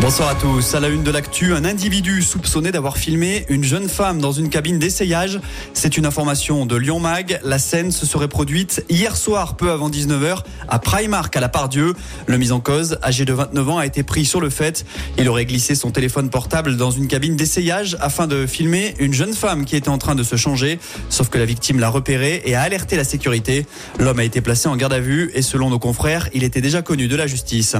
Bonsoir à tous. À la une de l'actu, un individu soupçonné d'avoir filmé une jeune femme dans une cabine d'essayage. C'est une information de Lyon Mag. La scène se serait produite hier soir, peu avant 19h, à Primark, à la Pardieu. Le mis en cause, âgé de 29 ans, a été pris sur le fait. Il aurait glissé son téléphone portable dans une cabine d'essayage afin de filmer une jeune femme qui était en train de se changer. Sauf que la victime l'a repéré et a alerté la sécurité. L'homme a été placé en garde à vue et selon nos confrères, il était déjà connu de la justice.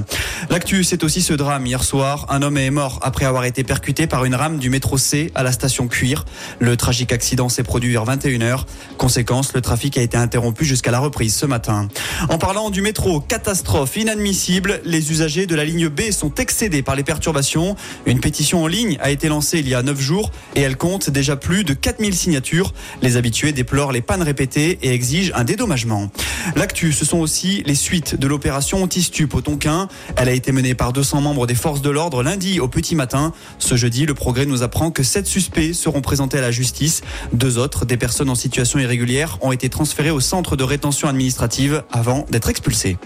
L'actu, c'est aussi ce drame hier soir un homme est mort après avoir été percuté par une rame du métro C à la station Cuir. Le tragique accident s'est produit vers 21h. Conséquence, le trafic a été interrompu jusqu'à la reprise ce matin. En parlant du métro, catastrophe inadmissible. Les usagers de la ligne B sont excédés par les perturbations. Une pétition en ligne a été lancée il y a 9 jours et elle compte déjà plus de 4000 signatures. Les habitués déplorent les pannes répétées et exigent un dédommagement. L'actu, ce sont aussi les suites de l'opération Antistup au Tonkin. Elle a été menée par 200 membres des forces de l'ordre lundi au petit matin. Ce jeudi, le progrès nous apprend que sept suspects seront présentés à la justice. Deux autres, des personnes en situation irrégulière, ont été transférés au centre de rétention administrative avant d'être expulsés.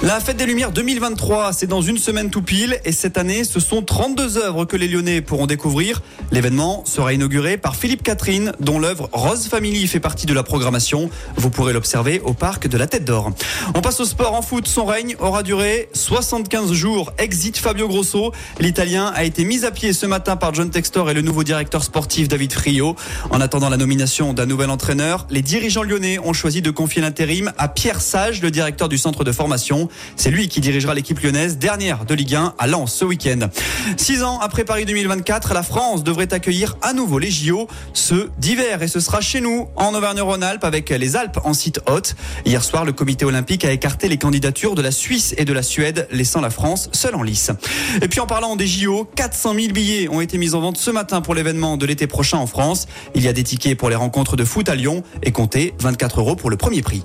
La Fête des Lumières 2023, c'est dans une semaine tout pile et cette année, ce sont 32 œuvres que les Lyonnais pourront découvrir. L'événement sera inauguré par Philippe Catherine, dont l'œuvre Rose Family fait partie de la programmation. Vous pourrez l'observer au parc de la Tête d'Or. On passe au sport en foot. Son règne aura duré 75 jours. Exit Fabio Grosso. L'Italien a été mis à pied ce matin par John Textor et le nouveau directeur sportif David Frio. En attendant la nomination d'un nouvel entraîneur, les dirigeants lyonnais ont choisi de confier l'intérim à Pierre Sage, le directeur du centre de formation. C'est lui qui dirigera l'équipe lyonnaise, dernière de Ligue 1 à Lens ce week-end. Six ans après Paris 2024, la France devrait accueillir à nouveau les JO, ce d'hiver, et ce sera chez nous, en Auvergne-Rhône-Alpes, avec les Alpes en site haute. Hier soir, le comité olympique a écarté les candidatures de la Suisse et de la Suède, laissant la France seule en lice. Et puis en parlant des JO, 400 000 billets ont été mis en vente ce matin pour l'événement de l'été prochain en France. Il y a des tickets pour les rencontres de foot à Lyon et comptez 24 euros pour le premier prix.